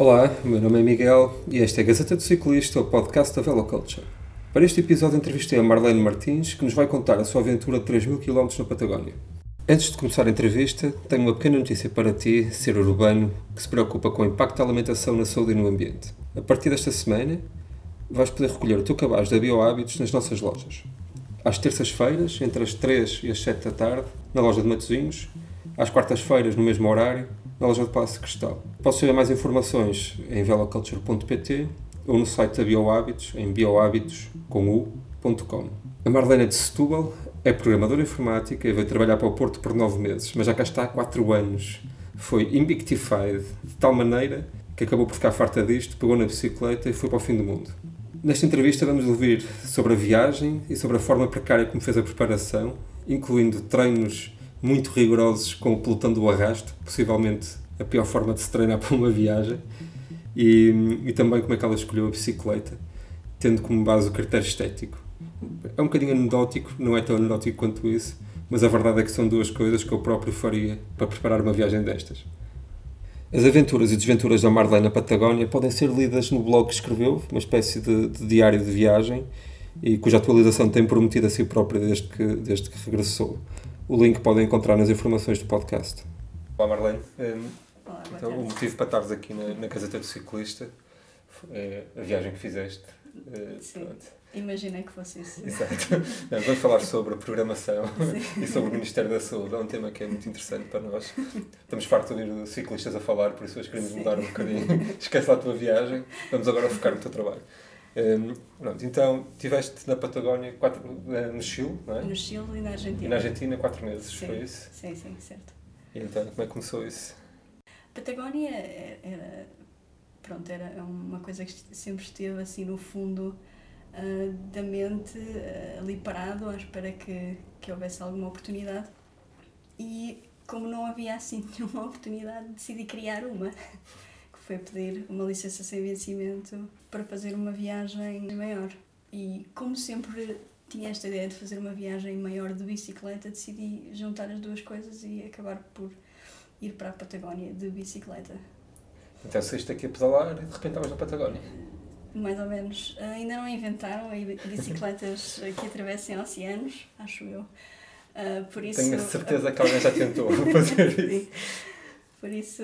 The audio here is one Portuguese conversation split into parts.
Olá, meu nome é Miguel e esta é a Gazeta do Ciclista, o podcast da Veloculture. Para este episódio entrevistei a Marlene Martins, que nos vai contar a sua aventura de 3 mil km na Patagónia. Antes de começar a entrevista, tenho uma pequena notícia para ti, ser urbano, que se preocupa com o impacto da alimentação na saúde e no ambiente. A partir desta semana, vais poder recolher o teu cabaz da BioHábitos nas nossas lojas. Às terças-feiras, entre as 3 e as 7 da tarde, na loja de Matosinhos, às quartas-feiras, no mesmo horário, na loja de Passo Cristal. Posso saber mais informações em veloculture.pt ou no site da BioHábitos, em biohábitos.com. A Marlena de Setúbal é programadora informática e veio trabalhar para o Porto por nove meses, mas já cá está há quatro anos. Foi imbictified de tal maneira que acabou por ficar farta disto, pegou na bicicleta e foi para o fim do mundo. Nesta entrevista vamos ouvir sobre a viagem e sobre a forma precária como fez a preparação, incluindo treinos muito rigorosos com o pelotão do arrasto, possivelmente a pior forma de se treinar para uma viagem, e, e também como é que ela escolheu a bicicleta, tendo como base o critério estético. É um bocadinho anedótico, não é tão anedótico quanto isso, mas a verdade é que são duas coisas que eu próprio faria para preparar uma viagem destas. As aventuras e desventuras da Marlene na Patagónia podem ser lidas no blog que escreveu, uma espécie de, de diário de viagem, e cuja atualização tem prometido a si própria desde que, desde que regressou. O link podem encontrar nas informações do podcast. Olá Marlene. Um, Olá, então, o motivo para estares aqui na, na Caseta do Ciclista é a viagem que fizeste. Uh, Sim. pronto. Imaginei que fosse isso. Exato. Não, Vamos falar sobre a programação Sim. e sobre o Ministério da Saúde. É um tema que é muito interessante para nós. Estamos fartos de ouvir ciclistas a falar, por isso hoje queremos Sim. mudar um bocadinho. Esquece lá a tua viagem, vamos agora focar no teu trabalho. Um, pronto, então, estiveste na Patagónia, quatro, no Chile, não é? No Chile e na Argentina. E na Argentina, quatro meses, Sim. foi isso? Sim, sim, certo. E então, como é que começou isso? Patagónia é- era, pronto, era uma coisa que sempre esteve assim no fundo ah, da mente, ah, ali parado, à espera que, que houvesse alguma oportunidade. E como não havia assim nenhuma oportunidade, decidi criar uma, foi pedir uma licença sem vencimento para fazer uma viagem maior. E como sempre tinha esta ideia de fazer uma viagem maior de bicicleta, decidi juntar as duas coisas e acabar por ir para a Patagónia de bicicleta. Então, saíste aqui a pedalar e de repente estavas na Patagónia. Mais ou menos. Ainda não inventaram bicicletas que atravessem oceanos, acho eu. Ah, por isso, Tenho a certeza que alguém já tentou fazer isso. Por isso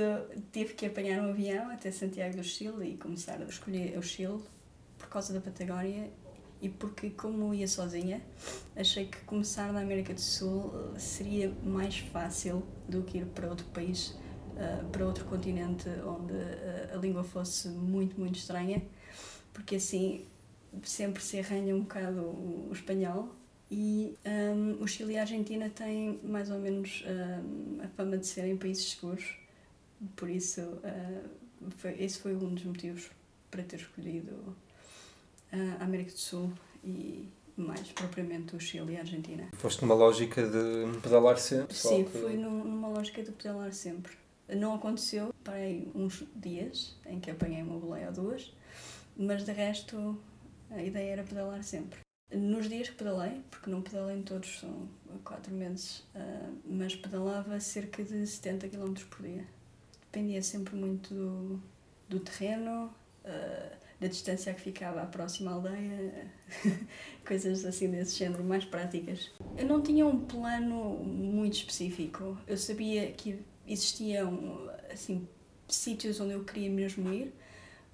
tive que apanhar um avião até Santiago do Chile e começar a escolher o Chile por causa da Patagónia e porque como ia sozinha achei que começar na América do Sul eh, seria mais fácil do que ir para outro país, eh, para outro continente onde eh, a língua fosse muito, muito estranha, porque assim sempre se arranha um bocado o, espanhol e hum, o Chile e a Argentina têm mais ou menos hum, a fama de serem países seguros, por isso uh, foi, esse foi um dos motivos para ter escolhido uh, a América do Sul e mais propriamente o Chile e a Argentina. Foste numa lógica de pedalar sempre? Sim, que- fui num- numa lógica de pedalar sempre. Não aconteceu, parei uns dias em que apanhei uma boleia ou duas, mas de resto a ideia era pedalar sempre. Nos dias que pedalei, porque não pedalei em todos, são quatro meses, ah, mas pedalava cerca de 70 km por dia. Dependia sempre muito do, do terreno, ah, da distância que ficava à próxima aldeia, coisas assim desse género, mais práticas. Eu não tinha um plano muito específico. Eu sabia que existiam assim sítios onde eu queria mesmo ir,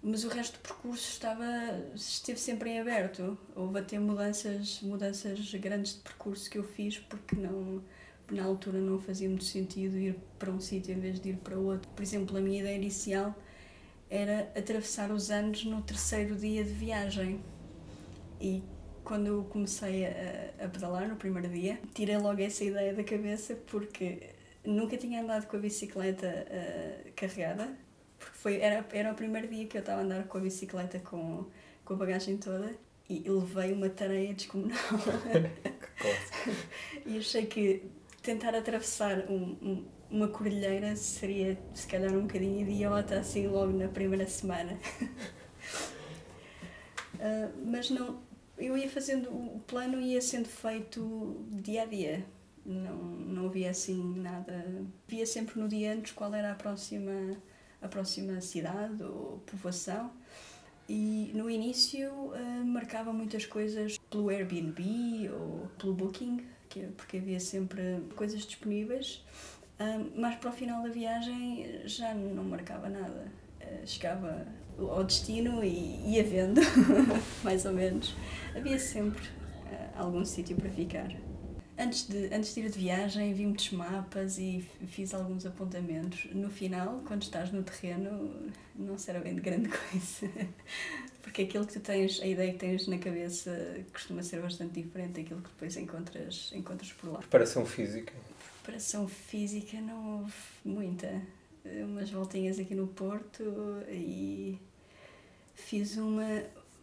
mas o resto do percurso estava esteve sempre em aberto. Houve até mudanças, mudanças grandes de percurso que eu fiz porque não na altura não fazia muito sentido ir para um sítio em vez de ir para outro. Por exemplo, a minha ideia inicial era atravessar os anos no terceiro dia de viagem. E quando eu comecei a, a pedalar no primeiro dia, tirei logo essa ideia da cabeça porque nunca tinha andado com a bicicleta ah, carregada. Porque foi, era, era o primeiro dia que eu estava a andar com a bicicleta com, com a bagagem toda e levei uma tareia descomunal. E achei que tentar atravessar um- um- uma cordilheira seria se calhar um bocadinho idiota assim logo na primeira semana. Ah, mas não, eu ia fazendo, o plano ia sendo feito dia a dia. Não, não havia assim nada. Via sempre no dia antes qual era a próxima, a próxima cidade ou povoação. E no início uh, marcava muitas coisas pelo Airbnb ou pelo Booking, que, porque havia sempre coisas disponíveis. Mas para o final da viagem já não marcava nada. Uh, chegava ao destino e ia vendo, mais ou menos. Havia sempre algum sítio para ficar. Antes de, antes de ir de viagem, vi muitos mapas e fiz alguns apontamentos. No final, quando estás no terreno, não será bem de grande coisa. Porque aquilo que tu tens, a ideia que tens na cabeça, costuma ser bastante diferente daquilo que depois encontras, encontras por lá. Preparação física? Preparação física não houve muita. Umas voltinhas aqui no Porto e fiz uma,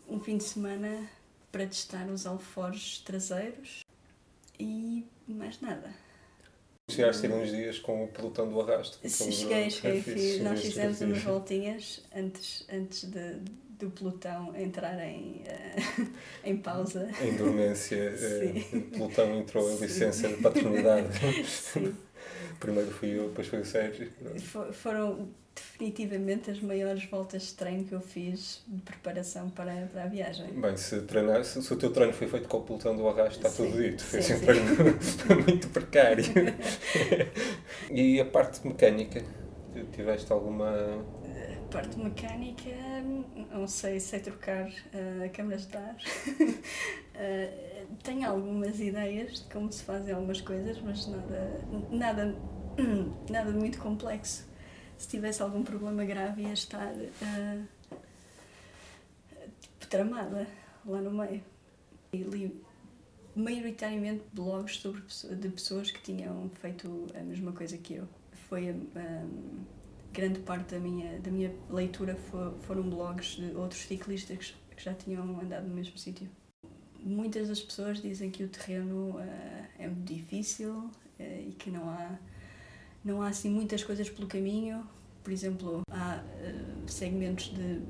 um fim de semana para testar os alforjes traseiros e mais nada. Chegaste a ter uns dias com o pelotão do arrasto. Cheguei, cheguei. Fiz, nós fizemos umas voltinhas antes, antes de, do pelotão entrar em, uh, em pausa. Em dormência. uh, o pelotão entrou em licença de paternidade. Sim. Primeiro fui eu, depois foi o Sérgio. For, foram definitivamente as maiores voltas de treino que eu fiz de preparação para, para a viagem. Bem, se, treinar, se, se o teu treino foi feito com o pelotão do arrasto, está sim, tudo dito. Foi sim, um treino muito precário. e a parte mecânica? Tiveste alguma. A parte mecânica, não sei, sei trocar uh, câmaras de ar. uh, tenho algumas ideias de como se fazem algumas coisas, mas nada, nada, nada muito complexo se tivesse algum problema grave ia estar uh, tipo, tramada lá no meio. E li maioritariamente blogs sobre, de pessoas que tinham feito a mesma coisa que eu. Foi um, grande parte da minha, da minha leitura for, foram blogs de outros ciclistas que já tinham andado no mesmo sítio. Muitas das pessoas dizem que o terreno uh, é difícil uh, e que não há não há assim muitas coisas pelo caminho. Por exemplo, há uh, segmentos de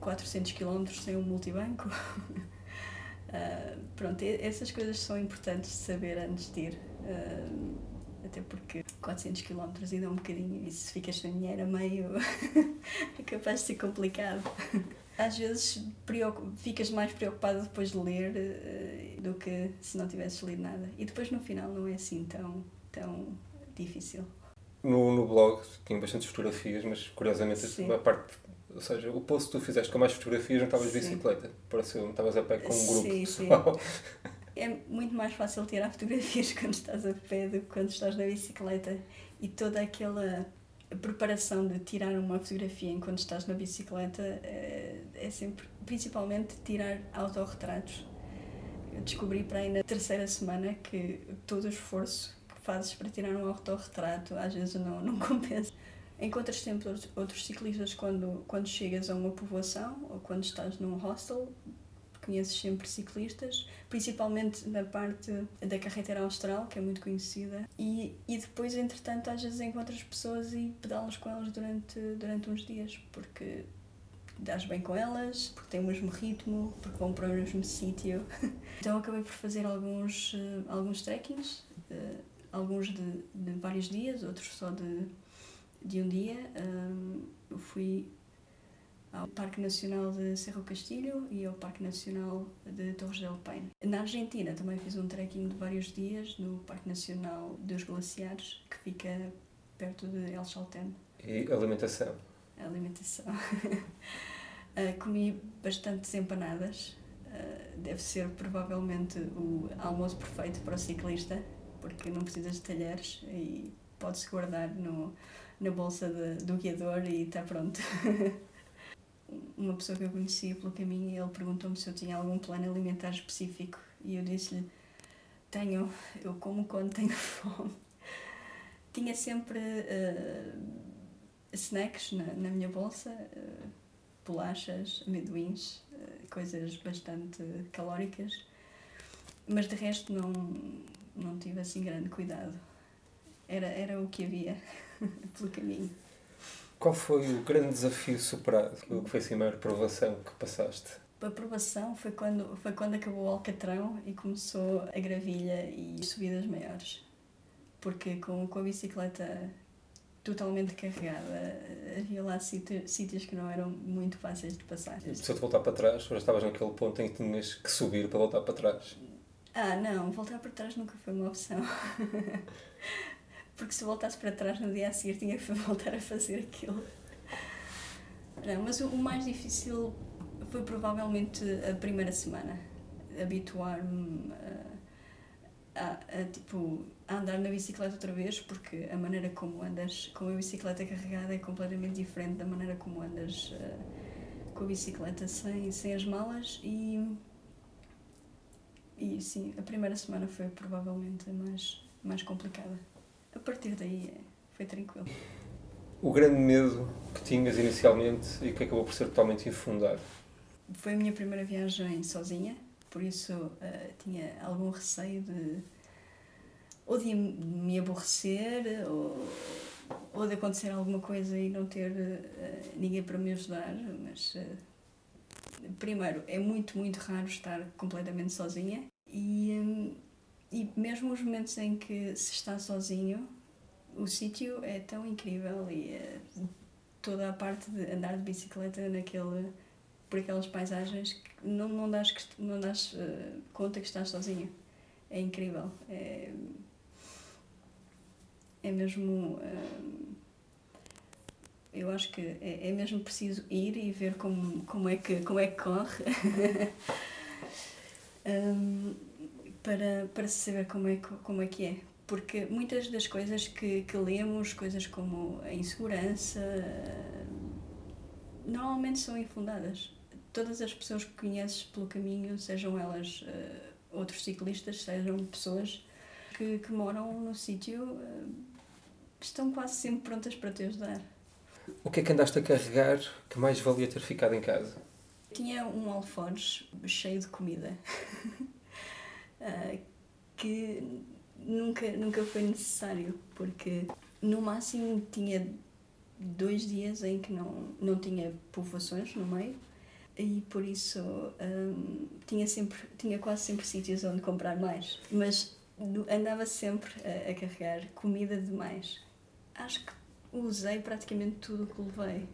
400 km sem um multibanco. uh, pronto, essas coisas são importantes de saber antes de ir. Uh, até porque 400 km ainda um bocadinho e se ficas sem dinheiro a meio é capaz de ser complicado. Às vezes ficas mais preocupado depois de ler do que se não tivesses lido nada. E depois no final não é assim tão, tão difícil. No, no blog tinha bastantes fotografias, mas curiosamente Sim. a parte. Ou seja, o post que tu fizeste com mais fotografias não estavas de bicicleta. Pareceu que estavas a pé com um grupo sim, pessoal. Sim. É muito mais fácil tirar fotografias quando estás a pé do que quando estás na bicicleta. E toda aquela preparação de tirar uma fotografia enquanto estás na bicicleta é, é sempre, principalmente, tirar autorretratos. Eu descobri para aí na terceira semana que todo o esforço fazes para tirar um autorretrato às vezes não, não compensa. Encontras sempre outros ciclistas quando, quando chegas a uma povoação ou quando estás num hostel, conheces sempre ciclistas, principalmente na parte da carretera austral, que é muito conhecida, e, e depois, entretanto, às vezes encontras pessoas e pedalas com elas durante, durante uns dias, porque dás bem com elas, porque têm o mesmo ritmo, porque vão para o mesmo sítio. então acabei por fazer alguns, uh, alguns trekkings. Alguns de, de vários dias, outros só de, de um dia. Um, eu fui ao Parque Nacional de Cerro Castilho e ao Parque Nacional de Torres del Paine. Na Argentina também fiz um trekking de vários dias no Parque Nacional dos Glaciares, que fica perto de El Chaltén. E alimentação? A alimentação. uh, comi bastantes empanadas. Uh, deve ser provavelmente o almoço perfeito para o ciclista porque não precisas de talheres e podes guardar no, na bolsa de, do guiador e está pronto. Uma pessoa que eu conheci pelo caminho, ele perguntou-me se eu tinha algum plano alimentar específico e eu disse-lhe: Tenho, eu como quando tenho fome. Tinha sempre uh, snacks na, na minha bolsa, uh, bolachas, amendoins, uh, coisas bastante calóricas, mas de resto não não tive assim grande cuidado. Era, era o que havia pelo caminho. Qual foi o grande desafio superado? O que foi assim a maior provação que passaste? A provação foi quando, foi quando acabou o Alcatrão e começou a gravilha e subidas maiores. Porque com, com a bicicleta totalmente carregada. Havia lá sítios que não eram muito fáceis de passar. Se eu te voltar para trás, já estavas naquele ponto em que tinhas que subir para voltar para trás? Ah, não, voltar para trás nunca foi uma opção. Porque se voltasse para trás no dia a seguir tinha que voltar a fazer aquilo. Não, mas o mais difícil foi provavelmente a primeira semana. Habituar-me a, a, a, tipo, a andar na bicicleta outra vez, porque a maneira como andas com a bicicleta carregada é completamente diferente da maneira como andas uh, com a bicicleta sem, sem as malas e e sim, a primeira semana foi provavelmente a mais, mais complicada. A partir daí é, foi tranquilo. O grande medo que tinhas inicialmente e que acabou por ser totalmente infundado? Foi a minha primeira viagem sozinha, por isso uh, tinha algum receio de ou de me aborrecer ou, ou de acontecer alguma coisa e não ter uh, ninguém para me ajudar, mas uh, primeiro, é muito, muito raro estar completamente sozinha e, hum, e mesmo os momentos em que se está sozinho, o sítio é tão incrível e uh, toda a parte de andar de bicicleta naquele, por aquelas paisagens que não, não das, não das uh, conta que estás sozinho. É incrível. É, é mesmo. Uh, eu acho que é, é mesmo preciso ir e ver como, como, é, que, como é que corre um, para, para saber como é, como é que é. Porque muitas das coisas que, que lemos, coisas como a insegurança, normalmente são infundadas. Todas as pessoas que conheces pelo caminho, sejam elas uh, outros ciclistas, sejam pessoas que, que moram no sítio, uh, estão quase sempre prontas para te ajudar. O que é que andaste a carregar que mais valia ter ficado em casa? Tinha um alforje cheio de comida uh, que nunca, nunca foi necessário, porque no máximo tinha dois dias em que não, não tinha povoações no meio e por isso um, tinha, sempre, tinha quase sempre sítios onde comprar mais. Mas andava sempre a, a carregar comida demais. Acho que usei praticamente tudo o que levei.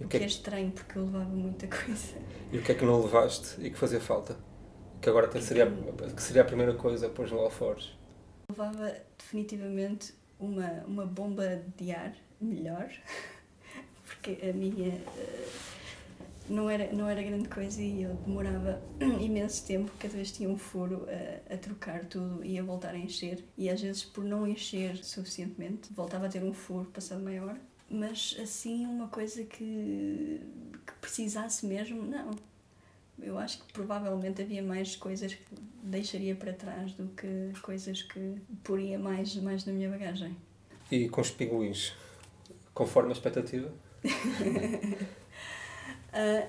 O que, é que é estranho porque eu levava muita coisa. E o que é que não levaste e que fazia falta? Que agora até seria, que seria a primeira coisa pôs no alforjes. Levava definitivamente uma, uma bomba de ar melhor, porque a minha uh, não, era, não era grande coisa e eu demorava imenso tempo, cada vez tinha um furo a, a trocar tudo e a voltar a encher. E às vezes, por não encher suficientemente, voltava a ter um furo passado maior. Mas assim, uma coisa que, que precisasse mesmo, não. Eu acho que provavelmente havia mais coisas que deixaria para trás do que coisas que poria mais, mais na minha bagagem. E com os pinguins, conforme a expectativa? Uh,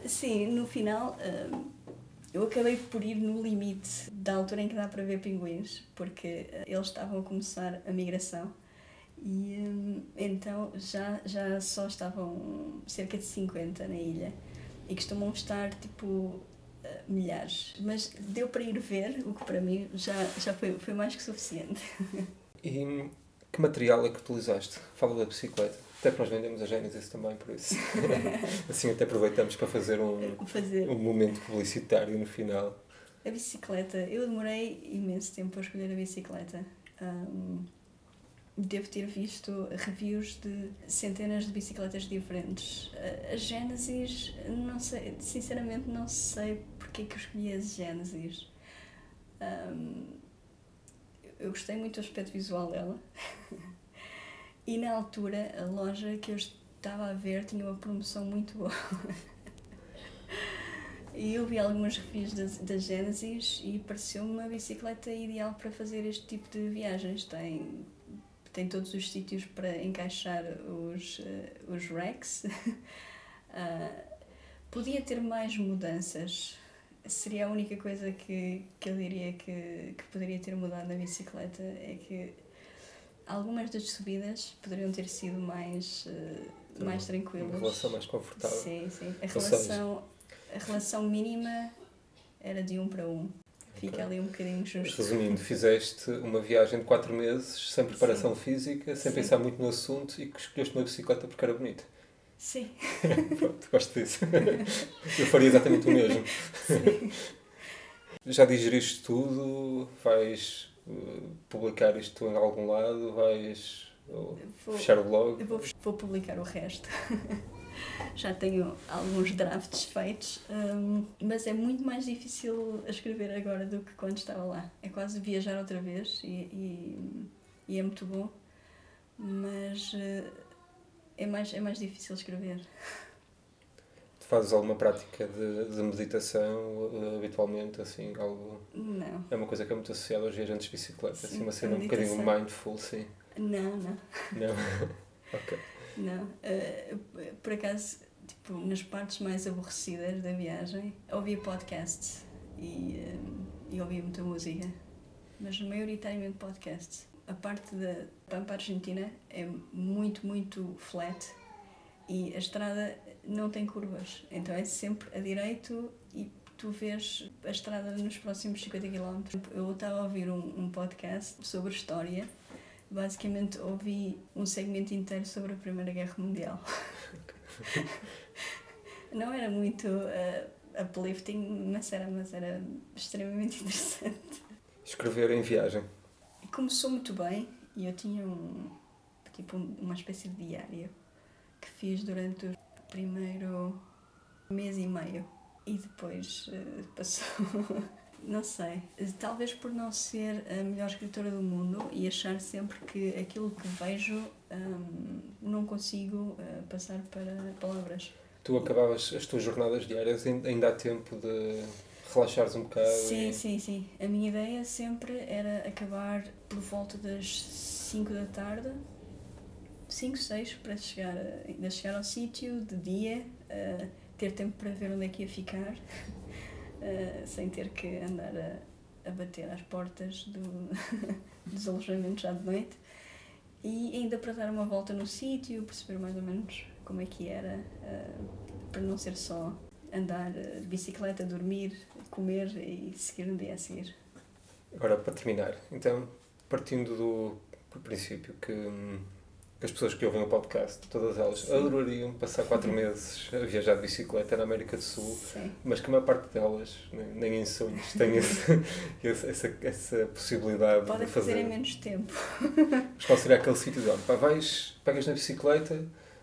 sim, no final uh, eu acabei por ir no limite da altura em que dá para ver pinguins, porque uh, eles estavam a começar a migração e um, então já, já só estavam cerca de 50 na ilha e costumam estar tipo milhares. Mas deu para ir ver, o que para mim já, já foi, foi mais que suficiente. E que material é que utilizaste? Fala da bicicleta. Até que nós vendemos a Genesis também, por isso. assim até aproveitamos para fazer um, fazer. um momento publicitário no final. A bicicleta, eu demorei imenso tempo a escolher a bicicleta. Um, devo ter visto reviews de centenas de bicicletas diferentes. A Genesis, não sei, sinceramente não sei porque é que eu escolhi a Genesis. Um, eu gostei muito do aspecto visual dela. E na altura, a loja que eu estava a ver tinha uma promoção muito boa. e eu vi algumas reviews da Genesis e pareceu-me uma bicicleta ideal para fazer este tipo de viagens. Tem, tem todos os sítios para encaixar os, uh, os racks. uh, podia ter mais mudanças. Seria a única coisa que, que eu diria que, que poderia ter mudado na bicicleta. É que algumas das subidas poderiam ter sido mais, uh, mais tranquilas. Uma relação mais confortável. Sim, sim. A relação, a relação mínima era de um para um. Fica ali um bocadinho justo. Resumindo, fizeste uma viagem de 4 meses sem preparação física, sem Sim. pensar muito no assunto e que escolheste uma bicicleta porque era bonita. Sim, Pronto, gosto disso. Eu faria exatamente o mesmo. sim. Já digeriste tudo? Vais uh, publicar isto em algum lado? Vais uh, Vou, fechar o blog? eu vou, vou publicar o resto. Já tenho alguns drafts feitos, hum, mas é muito mais difícil escrever agora do que quando estava lá. É quase viajar outra vez e, e, e é muito bom, mas eh, é mais, é mais difícil escrever. Fazes alguma prática de, de meditação uh, habitualmente? Assim, algo... Não, É uma coisa que é muito associada aos viajantes de bicicleta. Sim, assim, uma cena um bocadinho mindful, sim. não, não. Não? Não, eh, por acaso, tipo, nas partes mais aborrecidas da viagem, ouvia podcasts e, eh, e ouvia muita música, mas maioritariamente podcasts. A parte da Pampa Argentina é muito, muito flat e a estrada não tem curvas, então é sempre a direito e tu vês a estrada nos próximos 50 km. Eu estava a ouvir um, um podcast sobre história basicamente ouvi um segmento inteiro sobre a Primeira Guerra Mundial. Não era muito uh, uplifting, mas era, mas era extremamente interessante. Escrever em viagem. Começou muito bem e eu tinha um, tipo, um- uma espécie de diário que fiz durante o primeiro mês e meio e depois uh, passou. Não sei, talvez por não ser a melhor escritora do mundo e achar sempre que aquilo que vejo hum, não consigo uh, passar para palavras. Tu acabavas as tuas jornadas diárias, ain- ainda há tempo de relaxares um bocado Sim, e... sim, sim. A minha ideia sempre era acabar por volta das 5 da tarde, 5, 6, para chegar, ainda chegar ao sítio de dia, uh, ter tempo para ver onde é que ia ficar, uh, sem ter que andar a, a bater às portas do, dos alojamentos já de noite. E ainda para dar uma volta no sítio, perceber mais ou menos como é que era, uh, para não ser só andar de bicicleta, dormir, comer e seguir no dia a seguir. Agora, para terminar, então, partindo do, do princípio que, hum, que as pessoas que ouvem o podcast, todas elas, Sim. adorariam passar quatro meses a viajar de bicicleta na América do Sul, Sim. mas que a maior parte delas, nem, nem em sonhos, tem esse, essa, essa possibilidade Podem de fazer fazer. em menos tempo. Mas qual seria aquele sítio de onde? Pá, vais, pegas na bicicleta,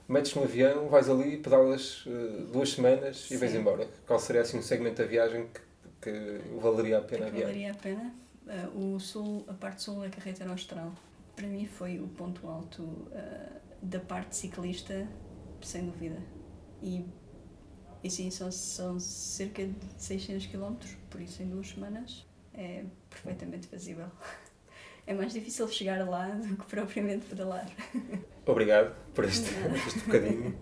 metes no avião, vais ali, pedalas eh, duas semanas e vais Sim. embora. Qual seria assim um segmento da viagem que, que valeria a pena a que viagem? valeria a pena. Uh, o sul, a parte sul da carretera austral, para mim foi o ponto alto uh, da parte ciclista, sem dúvida. E, e sim, são, são cerca de 600 km, por isso em duas semanas é perfeitamente fazível. É mais difícil chegar lá do que propriamente pedalar. Obrigado por este, este bocadinho.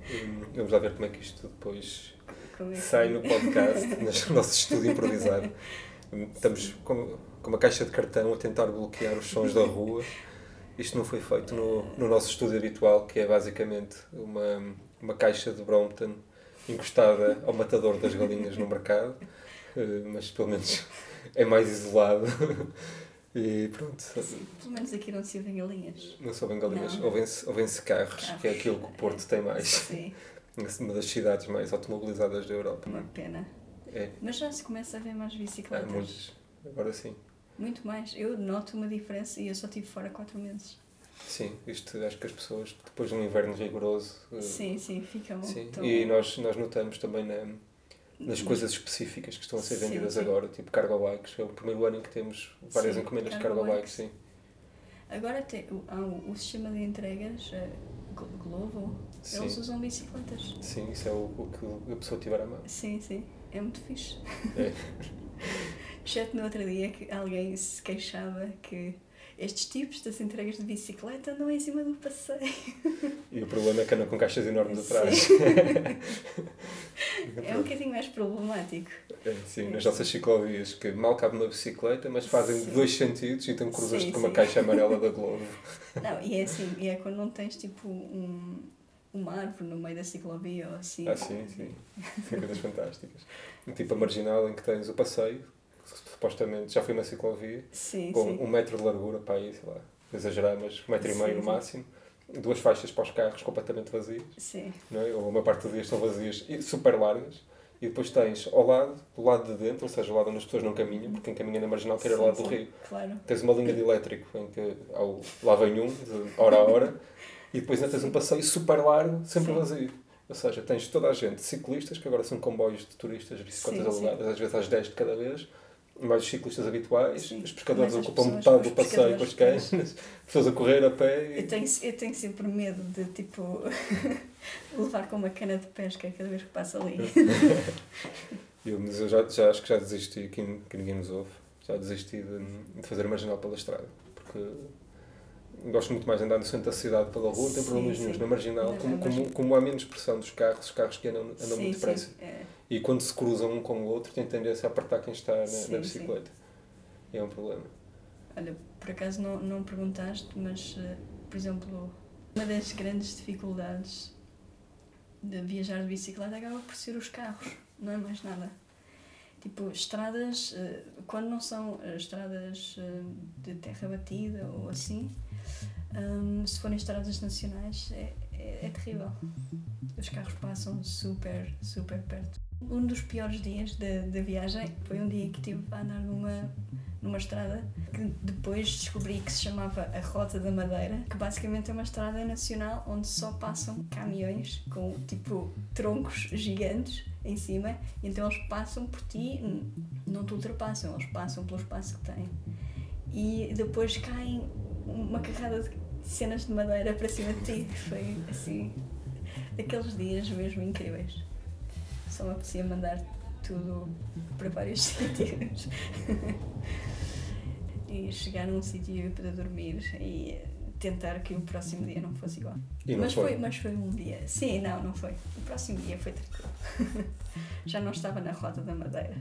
Vamos lá ver como é que isto depois é que- sai no podcast, no nosso estúdio improvisado. Estamos com, com uma caixa de cartão a tentar bloquear os sons da rua. Isto não foi feito no, no nosso estúdio habitual, que é basicamente uma, uma caixa de Brompton encostada ao matador das galinhas no mercado, Eh, mas pelo menos é mais isolado. E pronto, Pelo menos aqui não se ouvem galinhas. não são bem galinhas, ouvem-se ouvem-se carros, que é aquilo que o Porto tem mais. Sim, uma das cidades mais automobilizadas da Europa. uma pena. É, Mas já se começa a ver mais há bicicletas. muitas. Agora sim. Muito mais. Eu noto uma diferença e eu só estive fora 4 meses. Sim, isto acho que as pessoas, depois de um inverno rigoroso. eh, Sim, sim, ficam. sim. tão- E nós, nós notamos também na, nas coisas específicas que estão a ser Sim, vendidas sim. agora, tipo cargo bikes. É o primeiro ano em que temos várias Sim, encomendas de cargo bikes. Sim. Agora tem, o- há o, o sistema de entregas, eh, Glo- Glovo, eles Sim. usam bicicletas. sim, isso é o, o que a pessoa tiver à mão. Sim, sim, é muito fixe. É. Exceto no outro dia que alguém se queixava que estes tipos das entregas de bicicleta andam em cima do passeio. E o problema é que andam com caixas enormes atrás. Sim. é um bocadinho mais problemático. É, sim, nas nossas ciclovias, que mal cabe uma bicicleta, mas fazem Sim. dois sentidos e então cruzas-te Sim, com uma caixa amarela da Globo. Não, e é assim, e é quando não tens tipo um, uma árvore no meio da ciclovia ou assim. Ah, sim, sim. São coisas fantásticas. Tipo a marginal em que tens o passeio, supostamente já foi uma ciclovia, Sim, com sim. um metro de largura para aí, sei lá, exagerar, mas um metro e Sim, meio no máximo, duas faixas para os carros completamente vazias, Sim, não é? ou uma parte dos dias estão vazias e super largas, e depois tens ao lado, do lado de dentro, ou seja, o lado onde as pessoas não caminham, porque quem caminha na marginal quer ir ao Sim, lado do sim. rio. claro. Tens uma linha de elétrico em que ao, lá vem um, de hora a hora, e depois ainda tens um passeio super largo, sempre Sim. vazio. Ou seja, tens toda a gente, ciclistas, que agora são comboios de turistas, bicicletas sim. alugadas, às vezes às 10 de cada vez, mais os ciclistas habituais, Sim. os pescadores ocupam metade do passeio com as canas, pessoas a correr a pé. Eu tenho, eu tenho sempre medo de, tipo, levar com uma cana de pesca cada vez que passo ali. Eu, mas eu já, já acho que já desisti, que, que ninguém nos ouve, já desisti de, de fazer marginal pela estrada, porque gosto muito mais de andar no centro da cidade pela rua, não tem problemas nenhum. Na marginal, Na como, como, como há menos pressão dos carros, os carros que andam, andam sim, muito depressa. sim. É. E quando se cruzam um com o outro, tem tendência a apertar quem está na, Sim, na sim. bicicleta. E é um problema. Olha, por acaso não, não perguntaste, mas, eh, por exemplo, uma das grandes dificuldades de viajar de bicicleta acaba por ser os carros, não é mais nada. Tipo, estradas, eh, quando não são eh, estradas de terra batida ou assim, hum, se forem estradas nacionais, é, é, terrível. Os carros passam super, super perto. Um dos piores dias da, viagem foi um dia que estive a andar numa, numa estrada que depois descobri que se chamava a Rota da Madeira, que basicamente é uma estrada nacional onde só passam caminhões com tipo troncos gigantes em cima, então eles passam por ti, não te ultrapassam, eles passam pelo espaço que têm. E depois caem uma carrada de cenas de madeira para cima de ti. Foi assim, daqueles dias mesmo incríveis. Só me apetecia mandar tudo para vários sítios. e chegar num sítio poder dormir e tentar que o próximo dia não fosse igual. Não mas foi. foi. mas foi um dia. Sim, não, não foi. O próximo dia foi tranquilo. Já não estava na Rota da Madeira.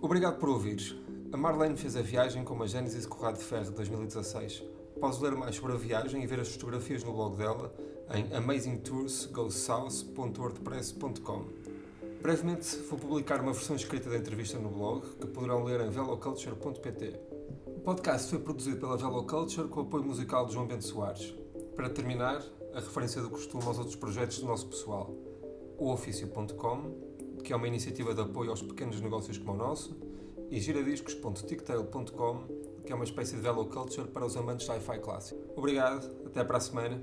Obrigado por ouvires. A Marlene fez a viagem com uma Genesis Corrado de Ferro de 2016. Podes ler mais sobre a viagem e ver as fotografias no blog dela em amazingtoursgosouth.wordpress.com. Brevemente vou publicar uma versão escrita da entrevista no blog que poderão ler em veloculture.pt. O podcast foi produzido pela Veloculture com o apoio musical de João Bento Soares. Para terminar, a referência do costume aos outros projetos do nosso pessoal. O que é uma iniciativa de apoio aos pequenos negócios como o nosso, e giradiscos.ticktail.com, que é uma espécie de veloculture para os amantes de hi-fi clássico. Obrigado, até para a semana